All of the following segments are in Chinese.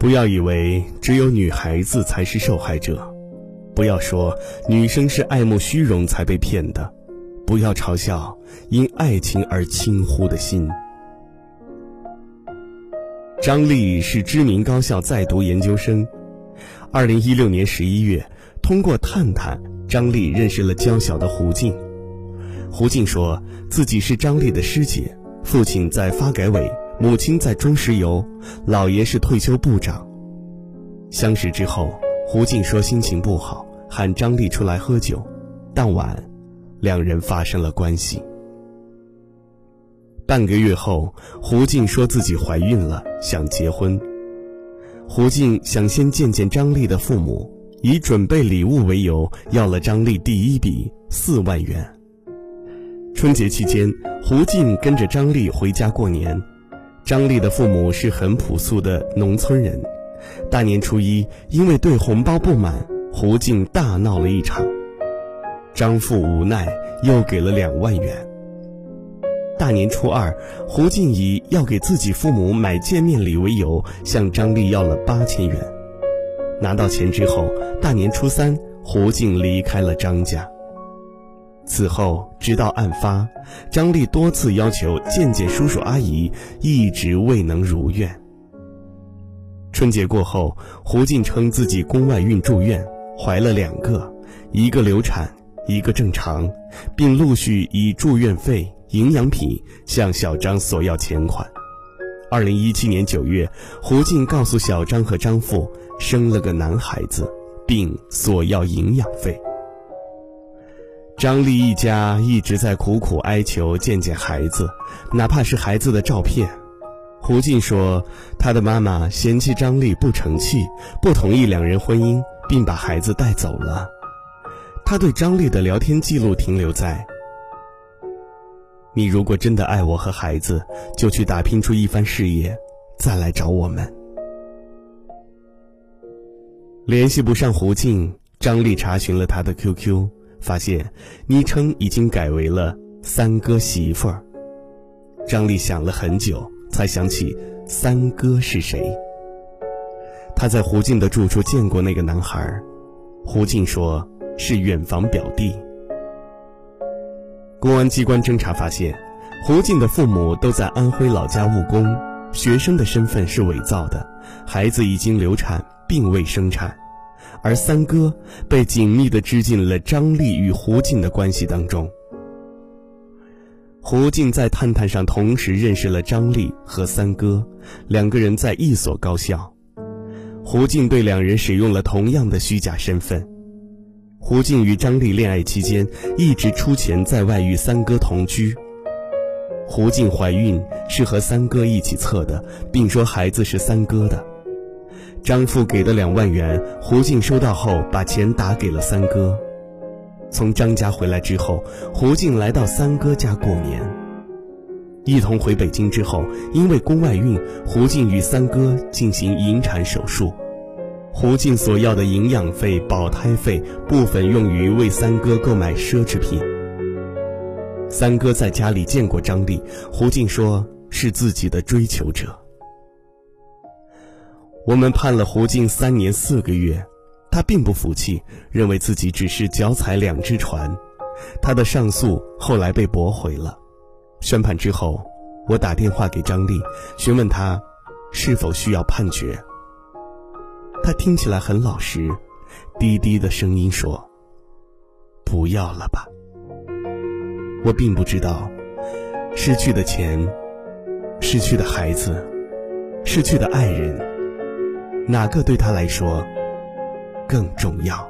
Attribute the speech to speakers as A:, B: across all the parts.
A: 不要以为只有女孩子才是受害者，不要说女生是爱慕虚荣才被骗的，不要嘲笑因爱情而轻忽的心。张丽是知名高校在读研究生。二零一六年十一月，通过探探，张丽认识了娇小的胡静。胡静说自己是张丽的师姐，父亲在发改委，母亲在中石油，姥爷是退休部长。相识之后，胡静说心情不好，喊张丽出来喝酒。当晚，两人发生了关系。半个月后，胡静说自己怀孕了，想结婚。胡静想先见见张丽的父母，以准备礼物为由，要了张丽第一笔四万元。春节期间，胡静跟着张丽回家过年。张丽的父母是很朴素的农村人。大年初一，因为对红包不满，胡静大闹了一场。张父无奈，又给了两万元。大年初二，胡静以要给自己父母买见面礼为由，向张丽要了八千元。拿到钱之后，大年初三，胡静离开了张家。此后，直到案发，张丽多次要求见见叔叔阿姨，一直未能如愿。春节过后，胡静称自己宫外孕住院，怀了两个，一个流产，一个正常，并陆续以住院费。营养品向小张索要钱款。二零一七年九月，胡静告诉小张和张父生了个男孩子，并索要营养费。张丽一家一直在苦苦哀求见见孩子，哪怕是孩子的照片。胡静说，他的妈妈嫌弃张丽不成器，不同意两人婚姻，并把孩子带走了。他对张丽的聊天记录停留在。你如果真的爱我和孩子，就去打拼出一番事业，再来找我们。联系不上胡静，张丽查询了他的 QQ，发现昵称已经改为了“三哥媳妇儿”。张丽想了很久，才想起三哥是谁。他在胡静的住处见过那个男孩，胡静说是远房表弟。公安机关侦查发现，胡静的父母都在安徽老家务工，学生的身份是伪造的，孩子已经流产并未生产，而三哥被紧密地织进了张丽与胡静的关系当中。胡静在探探上同时认识了张丽和三哥，两个人在一所高校，胡静对两人使用了同样的虚假身份。胡静与张丽恋爱期间，一直出钱在外与三哥同居。胡静怀孕是和三哥一起测的，并说孩子是三哥的。张父给的两万元，胡静收到后把钱打给了三哥。从张家回来之后，胡静来到三哥家过年。一同回北京之后，因为宫外孕，胡静与三哥进行引产手术。胡静所要的营养费、保胎费部分用于为三哥购买奢侈品。三哥在家里见过张丽，胡静说是自己的追求者。我们判了胡静三年四个月，他并不服气，认为自己只是脚踩两只船。他的上诉后来被驳回了。宣判之后，我打电话给张丽，询问他是否需要判决。他听起来很老实，低低的声音说：“不要了吧。”我并不知道，失去的钱、失去的孩子、失去的爱人，哪个对他来说更重要？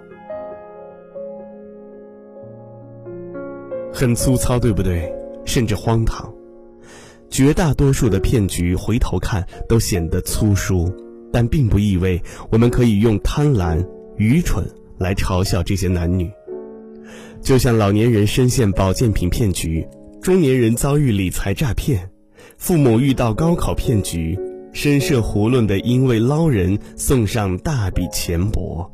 A: 很粗糙，对不对？甚至荒唐。绝大多数的骗局，回头看都显得粗疏。但并不意味我们可以用贪婪、愚蠢来嘲笑这些男女。就像老年人深陷保健品骗局，中年人遭遇理财诈骗，父母遇到高考骗局，深涉囫囵的因为捞人送上大笔钱帛，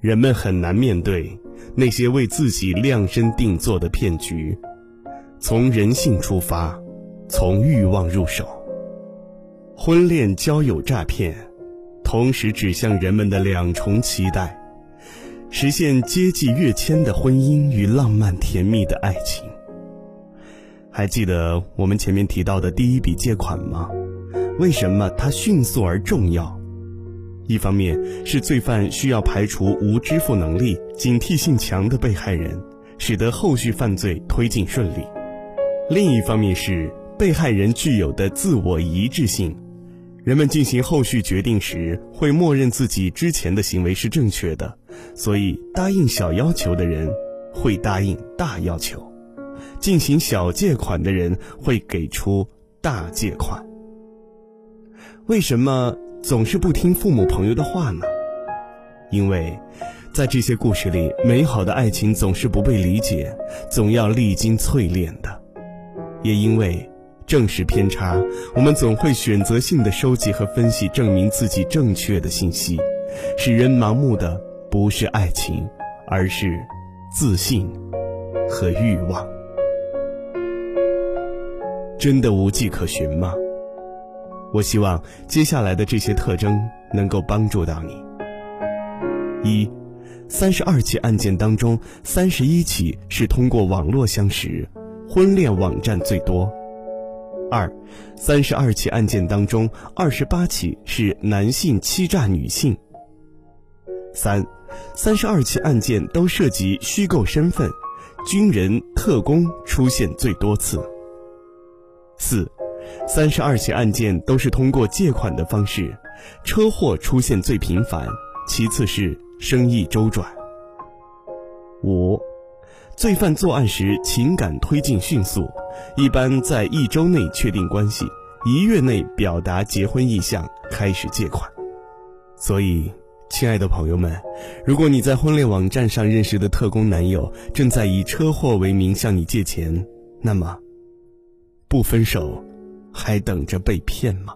A: 人们很难面对那些为自己量身定做的骗局。从人性出发，从欲望入手。婚恋交友诈骗。同时指向人们的两重期待：实现阶级跃迁的婚姻与浪漫甜蜜的爱情。还记得我们前面提到的第一笔借款吗？为什么它迅速而重要？一方面是罪犯需要排除无支付能力、警惕性强的被害人，使得后续犯罪推进顺利；另一方面是被害人具有的自我一致性，人们进行后续决定时会默认自己之前的行为是正确的，所以答应小要求的人会答应大要求，进行小借款的人会给出大借款。为什么？总是不听父母朋友的话呢？因为，在这些故事里，美好的爱情总是不被理解，总要历经淬炼的。也因为正是偏差，我们总会选择性的收集和分析证明自己正确的信息，使人盲目的不是爱情，而是自信和欲望。真的无迹可寻吗？我希望接下来的这些特征能够帮助到你。一，三十二起案件当中，三十一起是通过网络相识，婚恋网站最多。二，三十二起案件当中，二十八起是男性欺诈女性。三，三十二起案件都涉及虚构身份，军人、特工出现最多次。四。三十二起案件都是通过借款的方式，车祸出现最频繁，其次是生意周转。五，罪犯作案时情感推进迅速，一般在一周内确定关系，一月内表达结婚意向，开始借款。所以，亲爱的朋友们，如果你在婚恋网站上认识的特工男友正在以车祸为名向你借钱，那么，不分手。还等着被骗吗？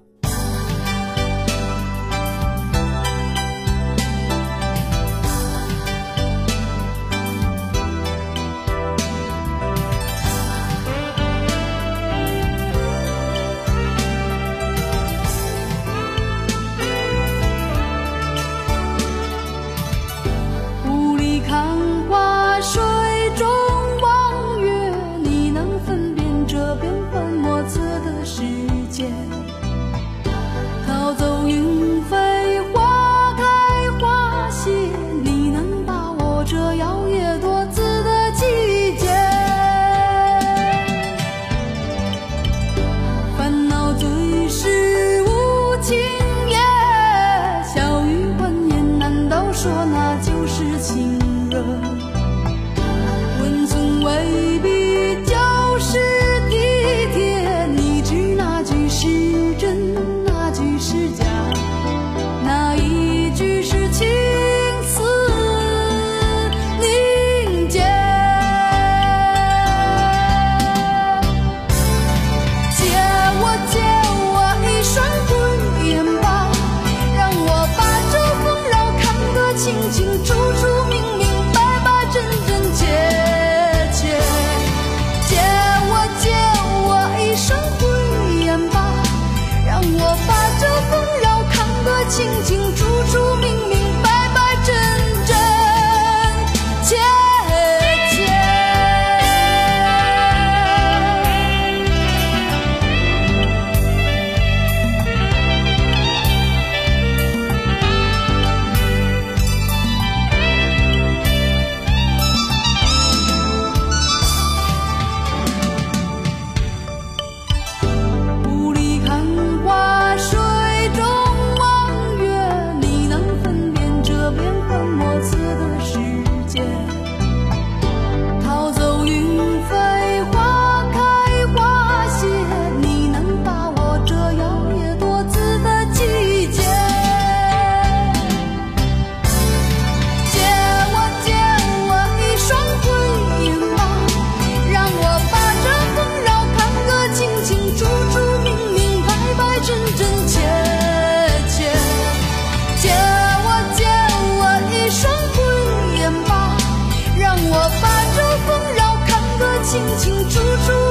B: 鸟走云飞，花开花谢，你能把握这摇曳多姿的季节？烦恼最是无情夜，小雨欢颜，难道说那就是情热？清清楚楚